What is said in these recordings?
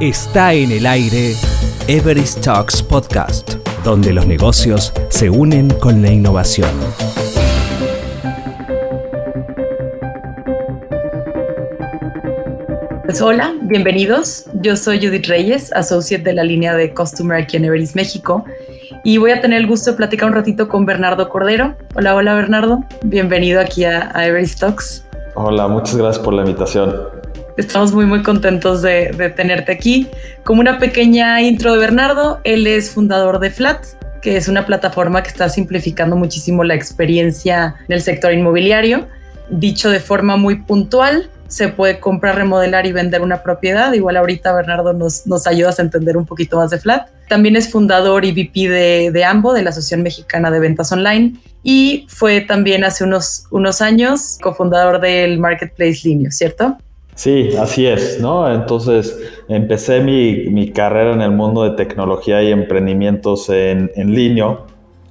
Está en el aire Everest Talks Podcast, donde los negocios se unen con la innovación. Pues hola, bienvenidos. Yo soy Judith Reyes, associate de la línea de Customer aquí en Everest México y voy a tener el gusto de platicar un ratito con Bernardo Cordero. Hola, hola Bernardo, bienvenido aquí a, a Everest Talks. Hola, muchas gracias por la invitación. Estamos muy, muy contentos de, tenerte aquí. Como una pequeña intro de Bernardo, él es fundador de Flat, que es una plataforma que está simplificando muchísimo la experiencia en el sector inmobiliario. Dicho de forma muy puntual, se puede comprar, remodelar y vender una propiedad. Igual ahorita Bernardo nos, nos ayudas a entender un poquito más de Flat. También es fundador y VP de, de AMBO, de la Asociación Mexicana de Ventas Online, y fue también hace unos, unos años cofundador del Marketplace Linio, ¿cierto? Sí, así es, ¿no? Entonces empecé mi, mi, carrera en el mundo de tecnología y emprendimientos en, en línea.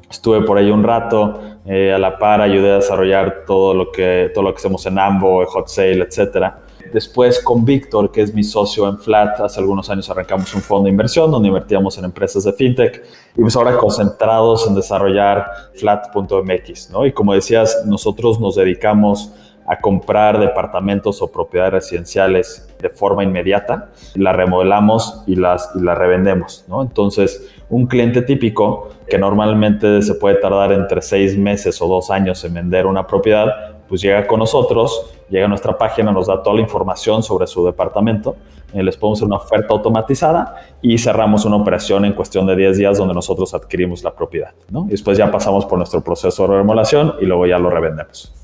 Estuve por ahí un rato, eh, a la par ayudé a desarrollar todo lo que, todo lo que hacemos en Ambo, Hot Sale, etcétera. Después con Víctor, que es mi socio en Flat, hace algunos años arrancamos un fondo de inversión donde invertíamos en empresas de fintech y pues ahora concentrados en desarrollar flat.mx, ¿no? Y como decías, nosotros nos dedicamos a comprar departamentos o propiedades residenciales de forma inmediata, la remodelamos y las, y las revendemos. ¿no? Entonces, un cliente típico que normalmente se puede tardar entre seis meses o dos años en vender una propiedad, pues llega con nosotros, llega a nuestra página, nos da toda la información sobre su departamento, eh, les podemos hacer una oferta automatizada y cerramos una operación en cuestión de 10 días donde nosotros adquirimos la propiedad. ¿no? Y después ya pasamos por nuestro proceso de remodelación y luego ya lo revendemos.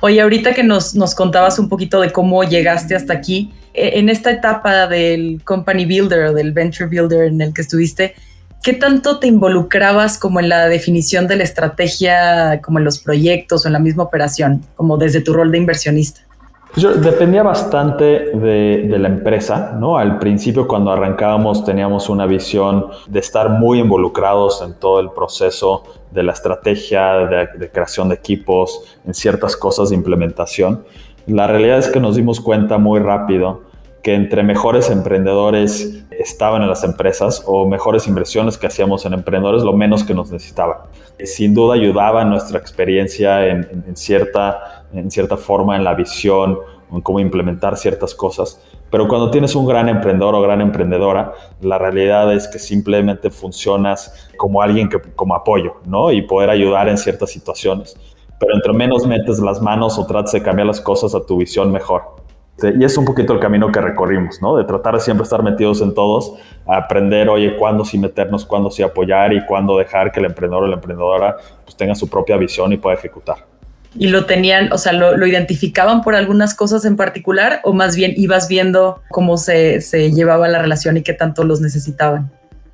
Oye, ahorita que nos, nos, contabas un poquito de cómo llegaste hasta aquí, en esta etapa del company builder o del venture builder en el que estuviste, ¿qué tanto te involucrabas como en la definición de la estrategia, como en los proyectos o en la misma operación, como desde tu rol de inversionista? Yo, dependía bastante de, de, la empresa, ¿no? Al principio cuando arrancábamos teníamos una visión de estar muy involucrados en todo el proceso de la estrategia, de, de creación de equipos, en ciertas cosas de implementación. La realidad es que nos dimos cuenta muy rápido que entre mejores emprendedores estaban en las empresas o mejores inversiones que hacíamos en emprendedores, lo menos que nos necesitaban. Sin duda ayudaba nuestra experiencia en, en, en, cierta, en cierta forma en la visión, en cómo implementar ciertas cosas. Pero cuando tienes un gran emprendedor o gran emprendedora, la realidad es que simplemente funcionas como alguien que, como apoyo, ¿no? Y poder ayudar en ciertas situaciones. Pero entre menos metes las manos o trates de cambiar las cosas a tu visión, mejor. Y es un poquito el camino que recorrimos, ¿no? De tratar de siempre estar metidos en todos, aprender, oye, cuándo sí meternos, cuándo sí apoyar y cuándo dejar que el emprendedor o la emprendedora pues, tenga su propia visión y pueda ejecutar. ¿Y lo tenían, o sea, lo, lo, identificaban por algunas cosas en particular o más bien ibas viendo cómo se, se llevaba la relación y qué tanto los necesitaban?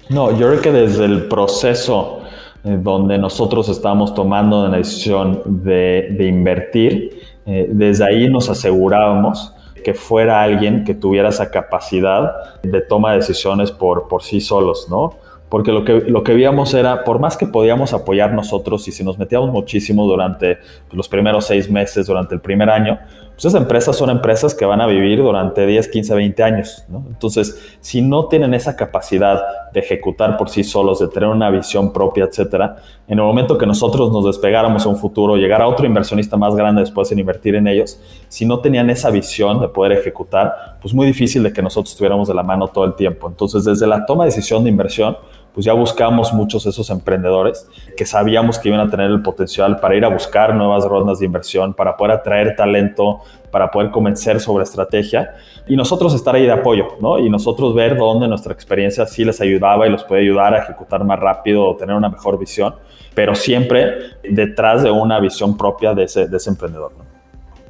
No, yo creo que desde el proceso eh, donde nosotros estábamos tomando la decisión de, de invertir, eh, desde ahí nos asegurábamos que fuera alguien que tuviera esa capacidad de toma de decisiones por, por sí solos, ¿no? Porque lo que, lo que veíamos era, por más que podíamos apoyar nosotros y si nos metíamos muchísimo durante los primeros seis meses, durante el primer año, esas empresas son empresas que van a vivir durante 10, 15, 20 años. Entonces, si no tienen esa capacidad de ejecutar por sí solos, de tener una visión propia, etcétera, en el momento que nosotros nos despegáramos a un futuro, llegar a otro inversionista más grande después en invertir en ellos, si no tenían esa visión de poder ejecutar, pues muy difícil de que nosotros estuviéramos de la mano todo el tiempo. Entonces, desde la toma de decisión de inversión, pues ya buscamos muchos de esos emprendedores que sabíamos que iban a tener el potencial para ir a buscar nuevas rondas de inversión, para poder atraer talento, para poder convencer sobre estrategia y nosotros estar ahí de apoyo, ¿no? Y nosotros ver dónde nuestra experiencia sí les ayudaba y los puede ayudar a ejecutar más rápido o tener una mejor visión, pero siempre detrás de una visión propia de ese, de emprendedor, ¿no?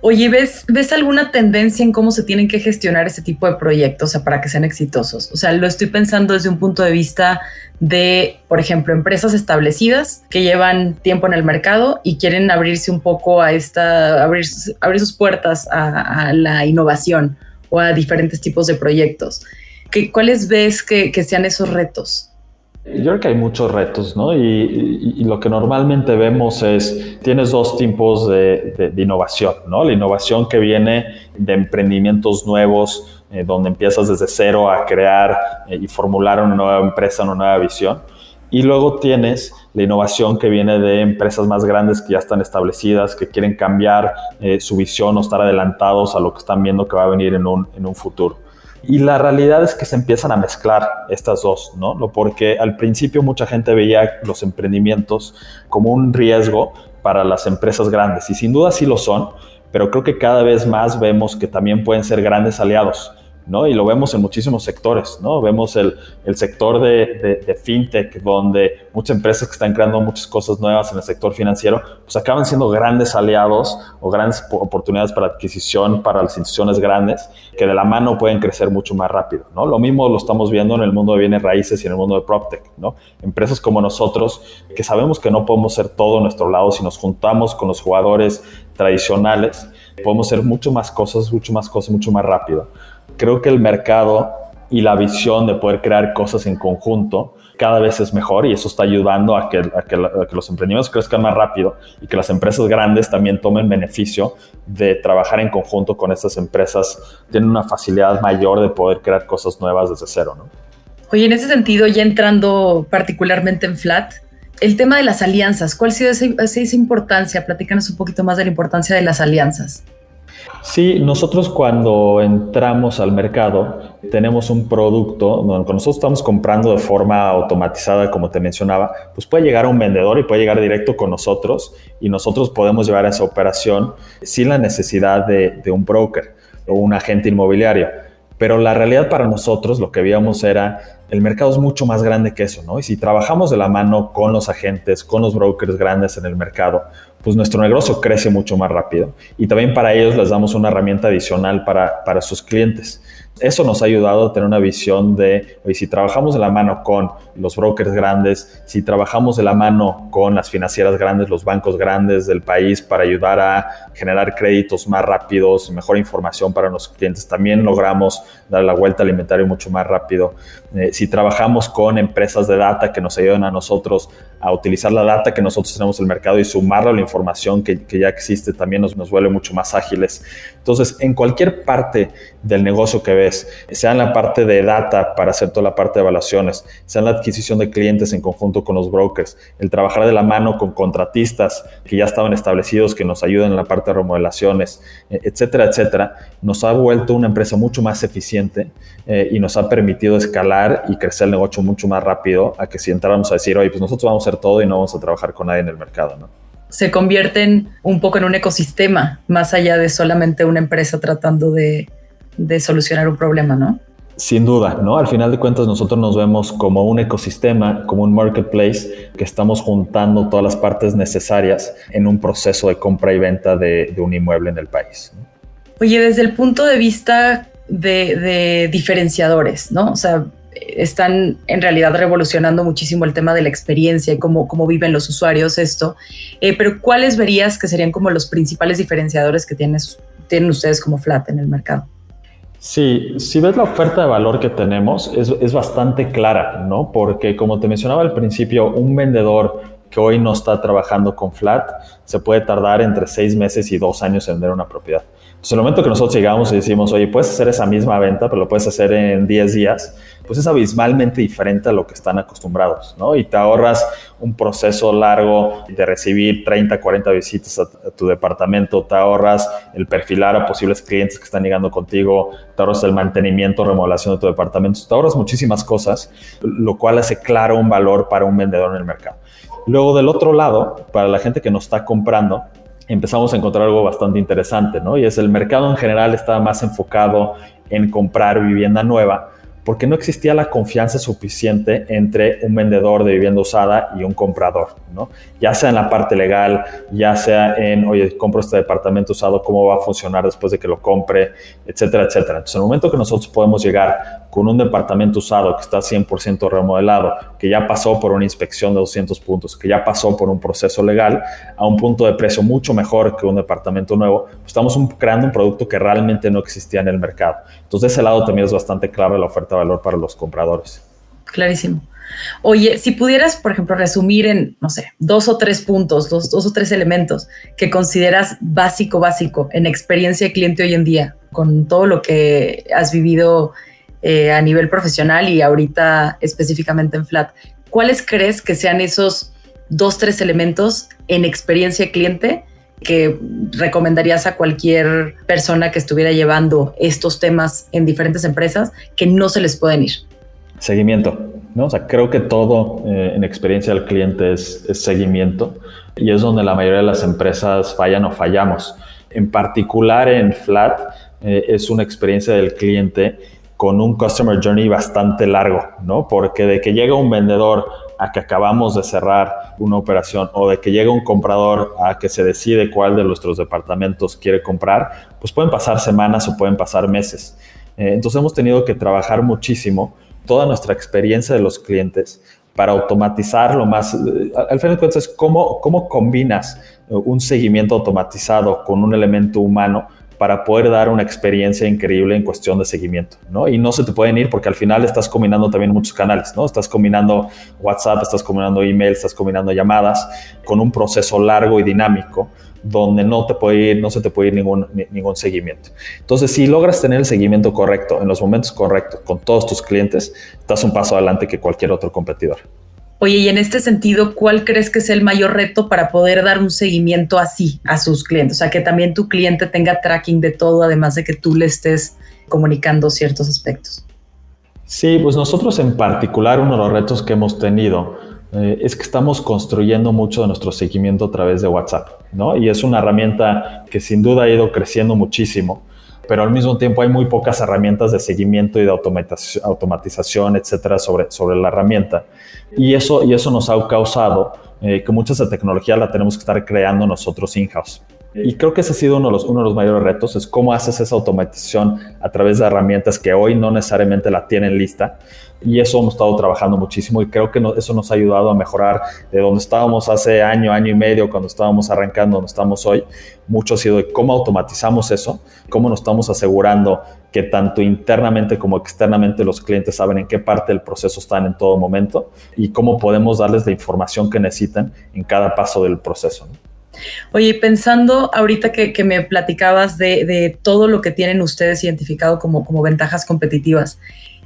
Oye, ¿ves, ¿ves alguna tendencia en cómo se tienen que gestionar ese tipo de proyectos o sea, para que sean exitosos? O sea, lo estoy pensando desde un punto de vista de, por ejemplo, empresas establecidas que llevan tiempo en el mercado y quieren abrirse un poco a esta, abrir, abrir sus puertas a, a la innovación o a diferentes tipos de proyectos. ¿Qué, ¿Cuáles ves que, que sean esos retos? Yo creo que hay muchos retos, ¿no? Y, y, y, lo que normalmente vemos es, tienes dos tipos de, de, de, innovación, ¿no? La innovación que viene de emprendimientos nuevos eh, donde empiezas desde cero a crear eh, y formular una nueva empresa, una nueva visión. Y luego tienes la innovación que viene de empresas más grandes que ya están establecidas, que quieren cambiar eh, su visión o estar adelantados a lo que están viendo que va a venir en un, en un futuro. Y la realidad es que se empiezan a mezclar estas dos, ¿no? Porque al principio mucha gente veía los emprendimientos como un riesgo para las empresas grandes, y sin duda sí lo son, pero creo que cada vez más vemos que también pueden ser grandes aliados. ¿No? Y lo vemos en muchísimos sectores. Vemos el, sector de, fintech, donde muchas empresas que están creando muchas cosas nuevas en el sector financiero, pues acaban siendo grandes aliados o grandes oportunidades para adquisición para las instituciones grandes, que de la mano pueden crecer mucho más rápido. Lo mismo lo estamos viendo en el mundo de bienes raíces y en el mundo de PropTech, ¿no? Empresas como nosotros, que sabemos que no podemos ser todo a nuestro lado si nos juntamos con los jugadores tradicionales, podemos hacer mucho más cosas, mucho más cosas, mucho más rápido creo que el mercado y la visión de poder crear cosas en conjunto cada vez es mejor y eso está ayudando a que, los emprendimientos crezcan más rápido y que las empresas grandes también tomen beneficio de trabajar en conjunto con estas empresas. Tienen una facilidad mayor de poder crear cosas nuevas desde cero. ¿no? Oye, en ese sentido, ya entrando particularmente en Flat, el tema de las alianzas, ¿cuál ha sido esa, esa importancia? Platícanos un poquito más de la importancia de las alianzas. Sí, nosotros cuando entramos al mercado tenemos un producto donde nosotros estamos comprando de forma automatizada, como te mencionaba, pues puede llegar a un vendedor y puede llegar directo con nosotros y nosotros podemos llevar esa operación sin la necesidad de, de un broker o un agente inmobiliario. Pero la realidad para nosotros lo que veíamos era el mercado es mucho más grande que eso, ¿no? Y si trabajamos de la mano con los agentes, con los brokers grandes en el mercado, pues nuestro negocio crece mucho más rápido. Y también para ellos les damos una herramienta adicional para, para sus clientes. Eso nos ha ayudado a tener una visión de, oye, si trabajamos de la mano con los brokers grandes, si trabajamos de la mano con las financieras grandes, los bancos grandes del país para ayudar a generar créditos más rápidos, mejor información para los clientes, también logramos dar la vuelta al inventario mucho más rápido. Eh, si trabajamos con empresas de data que nos ayudan a nosotros a utilizar la data que nosotros tenemos en el mercado y sumarla a la información que, ya existe, también nos, nos vuelve mucho más ágiles. Entonces, en cualquier parte del negocio que ves, sea en la parte de data para hacer toda la parte de evaluaciones, sea la adquisición de clientes en conjunto con los brokers, el trabajar de la mano con contratistas que ya estaban establecidos, que nos ayudan en la parte de remodelaciones, eh, etcétera, etcétera, nos ha vuelto una empresa mucho más eficiente eh, y nos ha permitido escalar y crecer el negocio mucho más rápido a que si entráramos a decir, oye, pues nosotros vamos a hacer todo y no vamos a trabajar con nadie en el mercado, ¿no? Se convierten un poco en un ecosistema, más allá de solamente una empresa tratando de, de solucionar un problema, ¿no? Sin duda, ¿no? Al final de cuentas nosotros nos vemos como un ecosistema, como un marketplace que estamos juntando todas las partes necesarias en un proceso de compra y venta de, un inmueble en el país. Oye, desde el punto de vista de, diferenciadores, ¿no? O sea, están en realidad revolucionando muchísimo el tema de la experiencia y cómo, cómo viven los usuarios esto, eh, pero ¿cuáles verías que serían como los principales diferenciadores que tienen ustedes como Flat en el mercado? Sí, si ves la oferta de valor que tenemos, es, bastante clara, ¿no? Porque como te mencionaba al principio, un vendedor que hoy no está trabajando con Flat se puede tardar entre seis meses y dos años en vender una propiedad. Entonces, en el momento que nosotros llegamos y decimos, oye, puedes hacer esa misma venta, pero lo puedes hacer en 10 días, pues es abismalmente diferente a lo que están acostumbrados, ¿no? Y te ahorras un proceso largo de recibir 30, 40 visitas a, tu departamento, te ahorras el perfilar a posibles clientes que están llegando contigo, te ahorras el mantenimiento, remodelación de tu departamento, te ahorras muchísimas cosas, lo cual hace claro un valor para un vendedor en el mercado. Luego, del otro lado, para la gente que nos está comprando, empezamos a encontrar algo bastante interesante, ¿no? Y es el mercado en general estaba más enfocado en comprar vivienda nueva porque no existía la confianza suficiente entre un vendedor de vivienda usada y un comprador, ¿no? Ya sea en la parte legal, ya sea en, oye, compro este departamento usado, cómo va a funcionar después de que lo compre, etcétera, etcétera. Entonces, en el momento que nosotros podemos llegar con un departamento usado que está 100% remodelado, que ya pasó por una inspección de 200 puntos, que ya pasó por un proceso legal, a un punto de precio mucho mejor que un departamento nuevo, pues estamos creando un producto que realmente no existía en el mercado. Entonces, de ese lado también es bastante clave la oferta valor para los compradores. Clarísimo. Oye, si pudieras, por ejemplo, resumir en, no sé, dos o tres puntos, dos, dos o tres elementos que consideras básico, básico en experiencia de cliente hoy en día, con todo lo que has vivido eh, a nivel profesional y ahorita específicamente en Flat, ¿cuáles crees que sean esos dos, tres elementos en experiencia de cliente que recomendarías a cualquier persona que estuviera llevando estos temas en diferentes empresas que no se les pueden ir? Seguimiento. ¿no? O sea, creo que todo eh, en experiencia del cliente es, seguimiento y es donde la mayoría de las empresas fallan o fallamos. En particular en Flat eh, es una experiencia del cliente con un customer journey bastante largo, ¿no? Porque de que llega un vendedor a que acabamos de cerrar una operación o de que llega un comprador a que se decide cuál de nuestros departamentos quiere comprar, pues pueden pasar semanas o pueden pasar meses. Eh, entonces hemos tenido que trabajar muchísimo toda nuestra experiencia de los clientes para automatizar lo más, eh, al final de cuentas cómo, cómo combinas eh, un seguimiento automatizado con un elemento humano para poder dar una experiencia increíble en cuestión de seguimiento, ¿no? Y no se te pueden ir porque al final estás combinando también muchos canales, ¿no? Estás combinando WhatsApp, estás combinando email, estás combinando llamadas con un proceso largo y dinámico donde no, te puede ir, no se te puede ir ningún, ningún seguimiento. Entonces, si logras tener el seguimiento correcto en los momentos correctos con todos tus clientes, estás un paso adelante que cualquier otro competidor. Oye, y en este sentido, ¿cuál crees que es el mayor reto para poder dar un seguimiento así a sus clientes? O sea, que también tu cliente tenga tracking de todo, además de que tú le estés comunicando ciertos aspectos. Sí, pues nosotros en particular, uno de los retos que hemos tenido eh, es que estamos construyendo mucho de nuestro seguimiento a través de WhatsApp, ¿no? Y es una herramienta que sin duda ha ido creciendo muchísimo, pero al mismo tiempo hay muy pocas herramientas de seguimiento y de automatización, etcétera, sobre, sobre la herramienta. Y eso, y eso nos ha causado eh, que mucha de esa tecnología la tenemos que estar creando nosotros in-house. Y creo que ese ha sido uno de, los, uno de los mayores retos, es cómo haces esa automatización a través de herramientas que hoy no necesariamente la tienen lista. Y eso hemos estado trabajando muchísimo y creo que eso nos ha ayudado a mejorar de donde estábamos hace año, año y medio, cuando estábamos arrancando, donde estamos hoy. Mucho ha sido de cómo automatizamos eso, cómo nos estamos asegurando que tanto internamente como externamente los clientes saben en qué parte del proceso están en todo momento y cómo podemos darles la información que necesitan en cada paso del proceso. Oye, pensando ahorita que, me platicabas de, todo lo que tienen ustedes identificado como, como ventajas competitivas,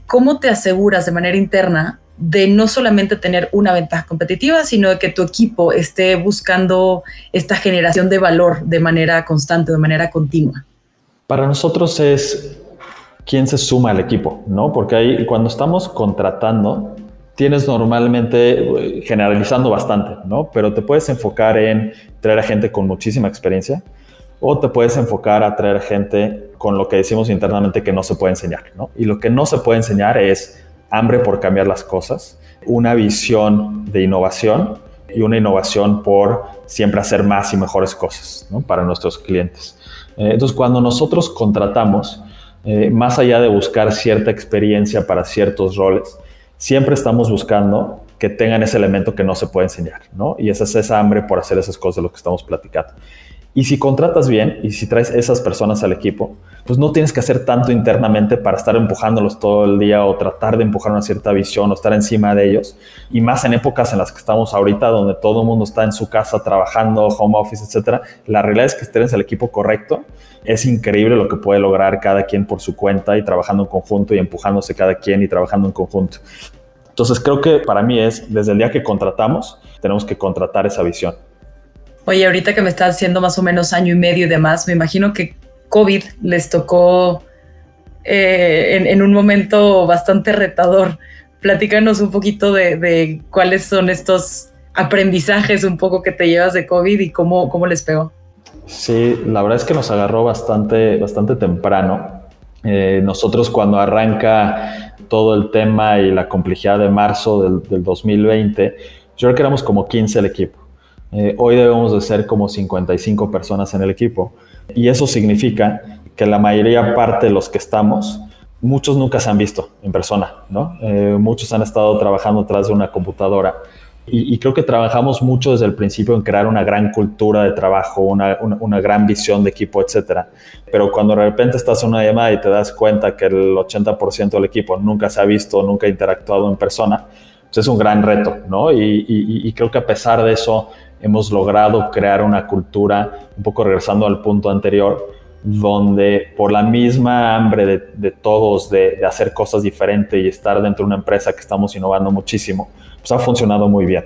¿cómo te aseguras de manera interna de no solamente tener una ventaja competitiva, sino de que tu equipo esté buscando esta generación de valor de manera constante, de manera continua? Para nosotros es quién se suma al equipo, ¿no? Porque ahí cuando estamos contratando, tienes normalmente, eh, generalizando bastante, ¿no? Pero te puedes enfocar en traer a gente con muchísima experiencia o te puedes enfocar a traer gente con lo que decimos internamente que no se puede enseñar, ¿no? Y lo que no se puede enseñar es hambre por cambiar las cosas, una visión de innovación y una innovación por siempre hacer más y mejores cosas ¿no? para nuestros clientes. Eh, entonces, cuando nosotros contratamos, eh, más allá de buscar cierta experiencia para ciertos roles, siempre estamos buscando que tengan ese elemento que no se puede enseñar, ¿no? Y esa es esa hambre por hacer esas cosas de lo que estamos platicando. Y si contratas bien y si traes esas personas al equipo, pues no tienes que hacer tanto internamente para estar empujándolos todo el día o tratar de empujar una cierta visión o estar encima de ellos. Y más en épocas en las que estamos ahorita, donde todo el mundo está en su casa trabajando, home office, etcétera. La realidad es que si tienes el equipo correcto, es increíble lo que puede lograr cada quien por su cuenta y trabajando en conjunto y empujándose cada quien y trabajando en conjunto. Entonces creo que para mí es, desde el día que contratamos, tenemos que contratar esa visión. Oye, ahorita que me estás haciendo más o menos año y medio y demás, me imagino que COVID les tocó eh, en, un momento bastante retador. Platícanos un poquito de, cuáles son estos aprendizajes un poco que te llevas de COVID y cómo, cómo les pegó. Sí, la verdad es que nos agarró bastante, bastante temprano. Eh, nosotros cuando arranca todo el tema y la complejidad de marzo del, del 2020, yo creo que éramos como 15 el equipo. Eh, hoy debemos de ser como 55 personas en el equipo. Y eso significa que la mayoría parte de los que estamos, muchos nunca se han visto en persona, ¿no? Eh, muchos han estado trabajando atrás de una computadora. Y, creo que trabajamos mucho desde el principio en crear una gran cultura de trabajo, una, una, gran visión de equipo, etcétera. Pero cuando de repente estás en una llamada y te das cuenta que el 80% del equipo nunca se ha visto, nunca ha interactuado en persona, pues es un gran reto, ¿no? Y, creo que a pesar de eso hemos logrado crear una cultura, un poco regresando al punto anterior, donde por la misma hambre de, todos de, hacer cosas diferentes y estar dentro de una empresa que estamos innovando muchísimo, pues ha funcionado muy bien.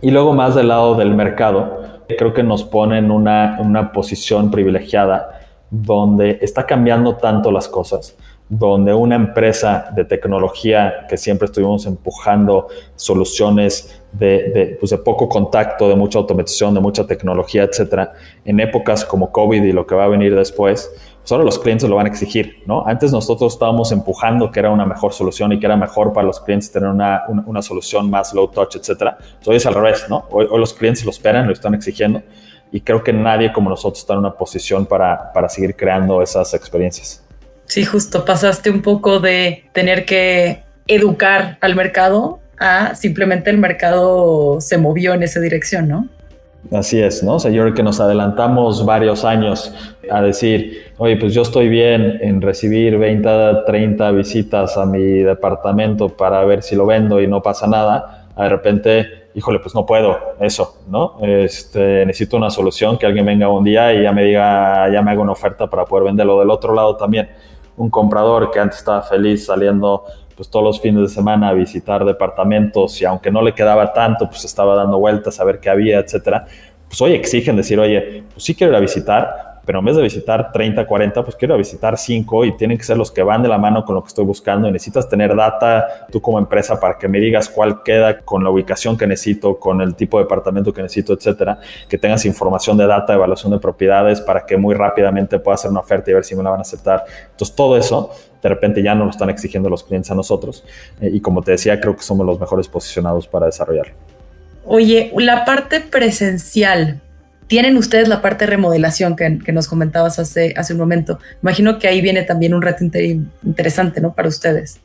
Y luego más del lado del mercado, creo que nos pone en una, una posición privilegiada donde está cambiando tanto las cosas donde una empresa de tecnología que siempre estuvimos empujando soluciones de, pues de, poco contacto, de mucha automatización, de mucha tecnología, etcétera, en épocas como COVID y lo que va a venir después, pues los clientes lo van a exigir, ¿no? Antes nosotros estábamos empujando que era una mejor solución y que era mejor para los clientes tener una, una, solución más low touch, etcétera. Pues hoy es al revés, ¿no? Hoy, hoy, los clientes lo esperan, lo están exigiendo y creo que nadie como nosotros está en una posición para, para seguir creando esas experiencias. Sí, justo pasaste un poco de tener que educar al mercado a simplemente el mercado se movió en esa dirección, ¿no? Así es, ¿no? O sea, yo creo que nos adelantamos varios años a decir, oye, pues yo estoy bien en recibir 20, 30 visitas a mi departamento para ver si lo vendo y no pasa nada. De repente, híjole, pues no puedo eso, ¿no? Este, necesito una solución, que alguien venga un día y ya me diga, ya me haga una oferta para poder venderlo del otro lado también un comprador que antes estaba feliz saliendo pues todos los fines de semana a visitar departamentos y aunque no le quedaba tanto, pues estaba dando vueltas a ver qué había, etcétera, pues hoy exigen decir, oye, pues sí quiero ir a visitar, pero en vez de visitar 30, 40, pues quiero visitar 5 y tienen que ser los que van de la mano con lo que estoy buscando y necesitas tener data tú como empresa para que me digas cuál queda con la ubicación que necesito, con el tipo de departamento que necesito, etcétera, que tengas información de data, evaluación de propiedades para que muy rápidamente pueda hacer una oferta y ver si me la van a aceptar. Entonces, todo eso de repente ya no lo están exigiendo los clientes a nosotros eh, y como te decía, creo que somos los mejores posicionados para desarrollarlo. Oye, la parte presencial, tienen ustedes la parte de remodelación que, nos comentabas hace, un momento. Imagino que ahí viene también un reto interesante, ¿no? Para ustedes.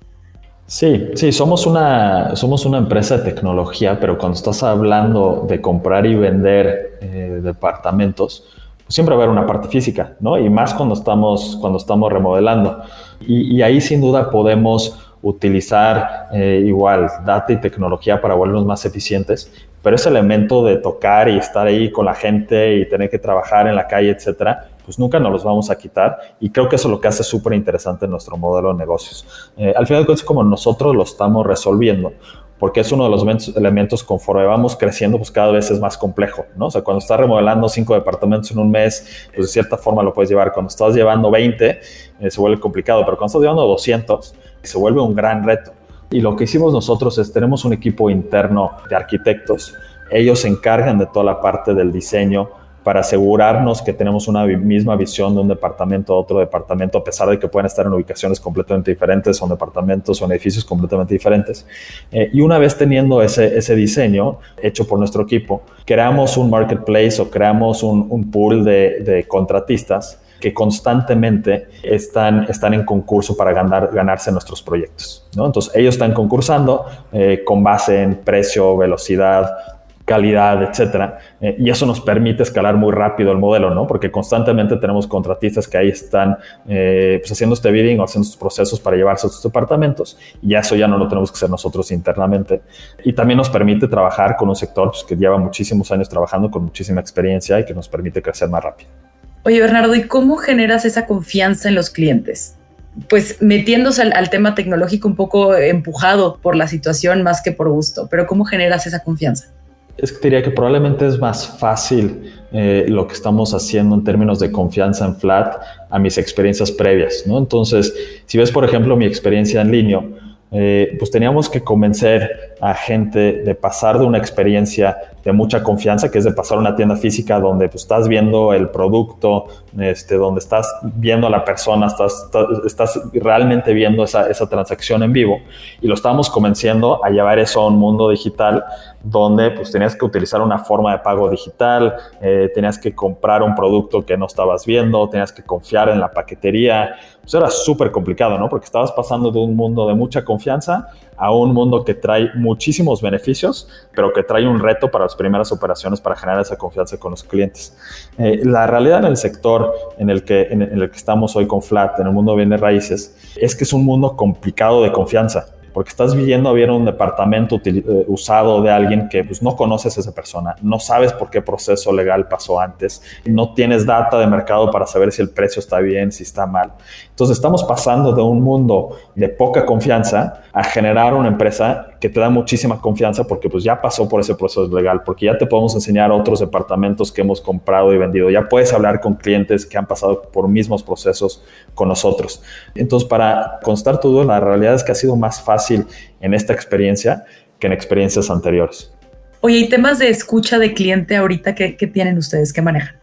Sí, sí, somos una, somos una empresa de tecnología, pero cuando estás hablando de comprar y vender eh, departamentos, pues siempre va a haber una parte física, ¿no? Y más cuando estamos, cuando estamos remodelando. Y, ahí sin duda podemos utilizar eh, igual data y tecnología para volvernos más eficientes, pero ese elemento de tocar y estar ahí con la gente y tener que trabajar en la calle, etcétera, pues nunca nos los vamos a quitar y creo que eso es lo que hace súper interesante nuestro modelo de negocios. Eh, al final de cuentas, como nosotros lo estamos resolviendo, porque es uno de los elementos, conforme vamos creciendo, pues cada vez es más complejo, ¿no? O sea, cuando estás remodelando cinco departamentos en un mes, pues de cierta forma lo puedes llevar. Cuando estás llevando 20, eh, se vuelve complicado, pero cuando estás llevando 200, se vuelve un gran reto. Y lo que hicimos nosotros es, tenemos un equipo interno de arquitectos. Ellos se encargan de toda la parte del diseño para asegurarnos que tenemos una misma visión de un departamento a otro departamento, a pesar de que puedan estar en ubicaciones completamente diferentes, son departamentos, son edificios completamente diferentes. Eh, y una vez teniendo ese, ese diseño hecho por nuestro equipo, creamos un marketplace o creamos un, pool de contratistas que constantemente están, están en concurso para ganar, ganarse nuestros proyectos. ¿no? Entonces, ellos están concursando eh, con base en precio, velocidad, calidad, etcétera. Eh, y eso nos permite escalar muy rápido el modelo, ¿no? Porque constantemente tenemos contratistas que ahí están eh, pues haciendo este bidding o haciendo sus procesos para llevarse a sus departamentos y eso ya no lo tenemos que hacer nosotros internamente. Y también nos permite trabajar con un sector pues, que lleva muchísimos años trabajando con muchísima experiencia y que nos permite crecer más rápido. Oye, Bernardo, ¿y cómo generas esa confianza en los clientes? Pues metiéndose al, tema tecnológico un poco empujado por la situación más que por gusto, pero ¿cómo generas esa confianza? Es que diría que probablemente es más fácil eh, lo que estamos haciendo en términos de confianza en Flat a mis experiencias previas, ¿no? Entonces, si ves, por ejemplo, mi experiencia en línea, eh, pues teníamos que convencer a gente de pasar de una experiencia de mucha confianza, que es de pasar a una tienda física donde pues, estás viendo el producto, este, donde estás viendo a la persona, estás, estás, realmente viendo esa, esa, transacción en vivo. Y lo estábamos convenciendo a llevar eso a un mundo digital donde pues, tenías que utilizar una forma de pago digital, eh, tenías que comprar un producto que no estabas viendo, tenías que confiar en la paquetería. Pues era súper complicado, ¿no? Porque estabas pasando de un mundo de mucha confianza a un mundo que trae muchísimos beneficios, pero que trae un reto para primeras operaciones para generar esa confianza con los clientes. Eh, la realidad en el sector en el, que, en, el que estamos hoy con Flat, en el mundo de bienes raíces, es que es un mundo complicado de confianza porque estás viendo a un departamento eh, usado de alguien que pues, no conoces a esa persona, no sabes por qué proceso legal pasó antes, no tienes data de mercado para saber si el precio está bien, si está mal. Entonces estamos pasando de un mundo de poca confianza a generar una empresa que te da muchísima confianza porque pues ya pasó por ese proceso legal, porque ya te podemos enseñar otros departamentos que hemos comprado y vendido, ya puedes hablar con clientes que han pasado por mismos procesos con nosotros. Entonces, para constar todo, la realidad es que ha sido más fácil en esta experiencia que en experiencias anteriores. Oye, ¿y temas de escucha de cliente ahorita qué, qué tienen ustedes, qué manejan?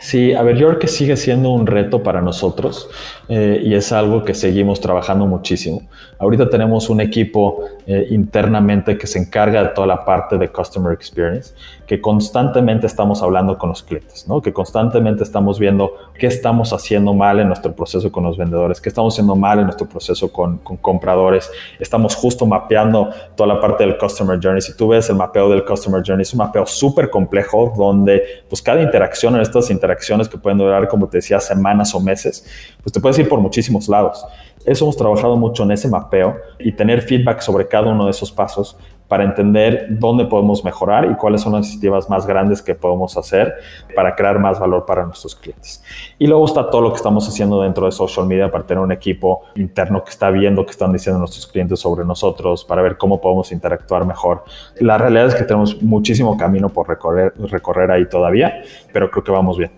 Sí, a ver, yo creo que sigue siendo un reto para nosotros eh, y es algo que seguimos trabajando muchísimo. Ahorita tenemos un equipo eh, internamente que se encarga de toda la parte de Customer Experience, que constantemente estamos hablando con los clientes, ¿no? que constantemente estamos viendo qué estamos haciendo mal en nuestro proceso con los vendedores, qué estamos haciendo mal en nuestro proceso con, con compradores. Estamos justo mapeando toda la parte del Customer Journey. Si tú ves el mapeo del Customer Journey, es un mapeo súper complejo donde pues, cada interacción en estas interacciones que pueden durar, como te decía, semanas o meses, pues te puedes ir por muchísimos lados. Eso hemos trabajado mucho en ese mapeo y tener feedback sobre cada uno de esos pasos para entender dónde podemos mejorar y cuáles son las iniciativas más grandes que podemos hacer para crear más valor para nuestros clientes. Y luego está todo lo que estamos haciendo dentro de social media para tener un equipo interno que está viendo qué están diciendo nuestros clientes sobre nosotros, para ver cómo podemos interactuar mejor. La realidad es que tenemos muchísimo camino por recorrer, recorrer ahí todavía, pero creo que vamos bien.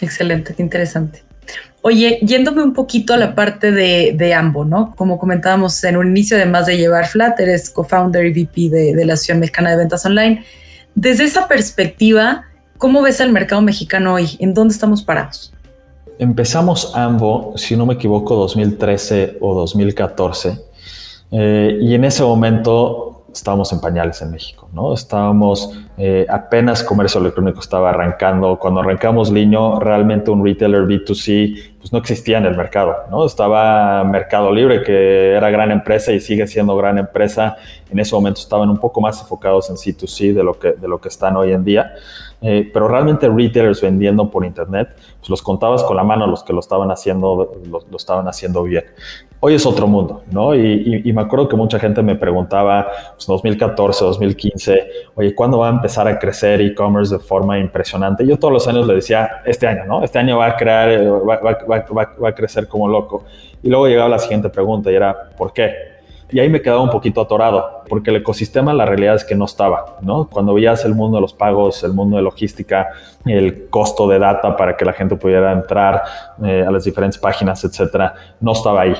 Excelente, interesante. Oye, yéndome un poquito a la parte de, de Ambo, ¿no? Como comentábamos en un inicio, además de llevar Flat, eres co-founder y VP de, la Asociación Mexicana de Ventas Online. Desde esa perspectiva, ¿cómo ves al mercado mexicano hoy? ¿En dónde estamos parados? Empezamos Ambo, si no me equivoco, 2013 o 2014. Eh, y en ese momento estábamos en pañales en México, ¿no? Estábamos eh, apenas comercio electrónico estaba arrancando. Cuando arrancamos Liño, realmente un retailer B2C pues no existía en el mercado, ¿no? Estaba Mercado Libre, que era gran empresa y sigue siendo gran empresa. En ese momento estaban un poco más enfocados en C2C de lo que, de lo que están hoy en día. Eh, pero realmente retailers vendiendo por internet, pues los contabas con la mano los que lo estaban haciendo, lo, lo estaban haciendo bien. Hoy es otro mundo, ¿no? Y, y, y, me acuerdo que mucha gente me preguntaba, pues 2014, 2015, oye, ¿cuándo va a empezar a crecer e-commerce de forma impresionante? Yo todos los años le decía, este año, ¿no? Este año va a crear, va, va, va, va a crecer como loco. Y luego llegaba la siguiente pregunta y era, ¿por qué? Y ahí me quedaba un poquito atorado, porque el ecosistema la realidad es que no estaba, ¿no? Cuando veías el mundo de los pagos, el mundo de logística, el costo de data para que la gente pudiera entrar eh, a las diferentes páginas, etcétera, no estaba ahí.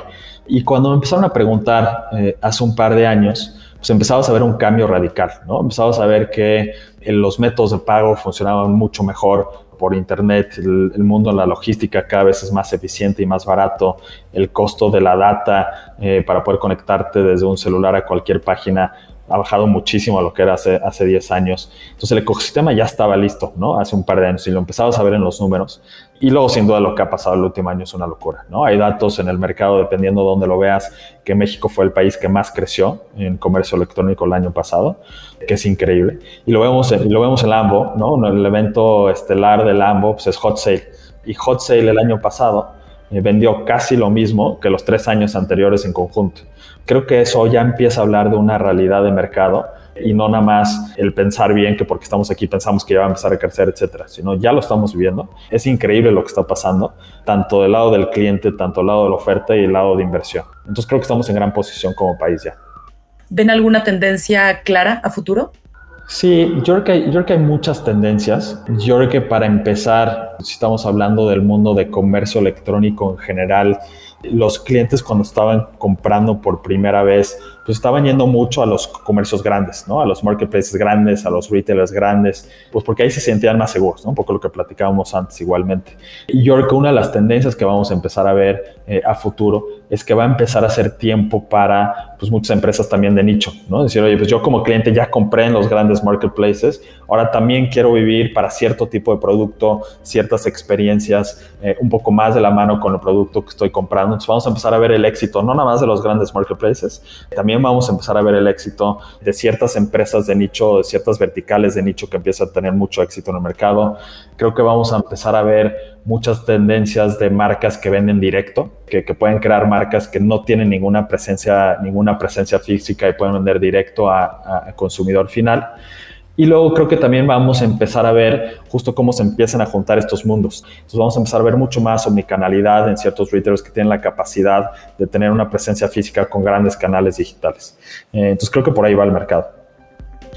Y cuando me empezaron a preguntar eh, hace un par de años, pues empezabas a ver un cambio radical, ¿no? Empezabas a ver que eh, los métodos de pago funcionaban mucho mejor, por Internet, el, mundo de la logística cada vez es más eficiente y más barato, el costo de la data eh, para poder conectarte desde un celular a cualquier página ha bajado muchísimo a lo que era hace, hace 10 años. Entonces el ecosistema ya estaba listo, ¿no? Hace un par de años y lo empezabas a ver en los números. Y luego, sin duda, lo que ha pasado el último año es una locura, ¿no? Hay datos en el mercado, dependiendo de dónde lo veas, que México fue el país que más creció en comercio electrónico el año pasado, que es increíble. Y lo vemos, y lo vemos en Lambo, ¿no? El evento estelar de Lambo pues, es Hot Sale. Y Hot Sale el año pasado eh, vendió casi lo mismo que los tres años anteriores en conjunto. Creo que eso ya empieza a hablar de una realidad de mercado y no nada más el pensar bien que porque estamos aquí pensamos que ya va a empezar a crecer, etcétera, sino ya lo estamos viviendo. Es increíble lo que está pasando, tanto del lado del cliente, tanto del lado de la oferta y el lado de inversión. Entonces creo que estamos en gran posición como país ya. ¿Ven alguna tendencia clara a futuro? Sí, yo creo, que hay, yo creo que hay muchas tendencias. Yo creo que para empezar, si estamos hablando del mundo de comercio electrónico en general, los clientes cuando estaban comprando por primera vez, pues estaban yendo mucho a los comercios grandes, ¿no? A los marketplaces grandes, a los retailers grandes, pues porque ahí se sentían más seguros, ¿no? Un poco lo que platicábamos antes igualmente. Y yo creo que una de las tendencias que vamos a empezar a ver eh, a futuro es que va a empezar a ser tiempo para, pues muchas empresas también de nicho, ¿no? Decir, oye, pues yo como cliente ya compré en los grandes marketplaces, ahora también quiero vivir para cierto tipo de producto, ciertas experiencias, eh, un poco más de la mano con el producto que estoy comprando. Entonces vamos a empezar a ver el éxito, no nada más de los grandes marketplaces, también vamos a empezar a ver el éxito de ciertas empresas de nicho, de ciertas verticales de nicho que empiezan a tener mucho éxito en el mercado. Creo que vamos a empezar a ver muchas tendencias de marcas que venden directo, que, pueden crear marcas que no tienen ninguna presencia, ninguna presencia física y pueden vender directo a, consumidor final. Y luego creo que también vamos a empezar a ver justo cómo se empiezan a juntar estos mundos. Entonces vamos a empezar a ver mucho más omnicanalidad en ciertos retailers que tienen la capacidad de tener una presencia física con grandes canales digitales. Eh, entonces creo que por ahí va el mercado.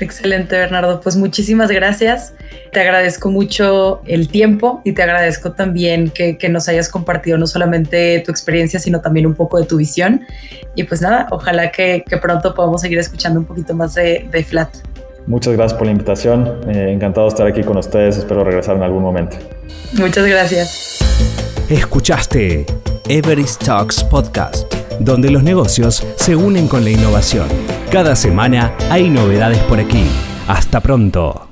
Excelente, Bernardo. Pues muchísimas gracias. Te agradezco mucho el tiempo y te agradezco también que, nos hayas compartido no solamente tu experiencia, sino también un poco de tu visión. Y pues nada, ojalá que, pronto podamos seguir escuchando un poquito más de, de Flat. Muchas gracias por la invitación. Eh, encantado de estar aquí con ustedes. Espero regresar en algún momento. Muchas gracias. Escuchaste Everest Talks Podcast, donde los negocios se unen con la innovación. Cada semana hay novedades por aquí. Hasta pronto.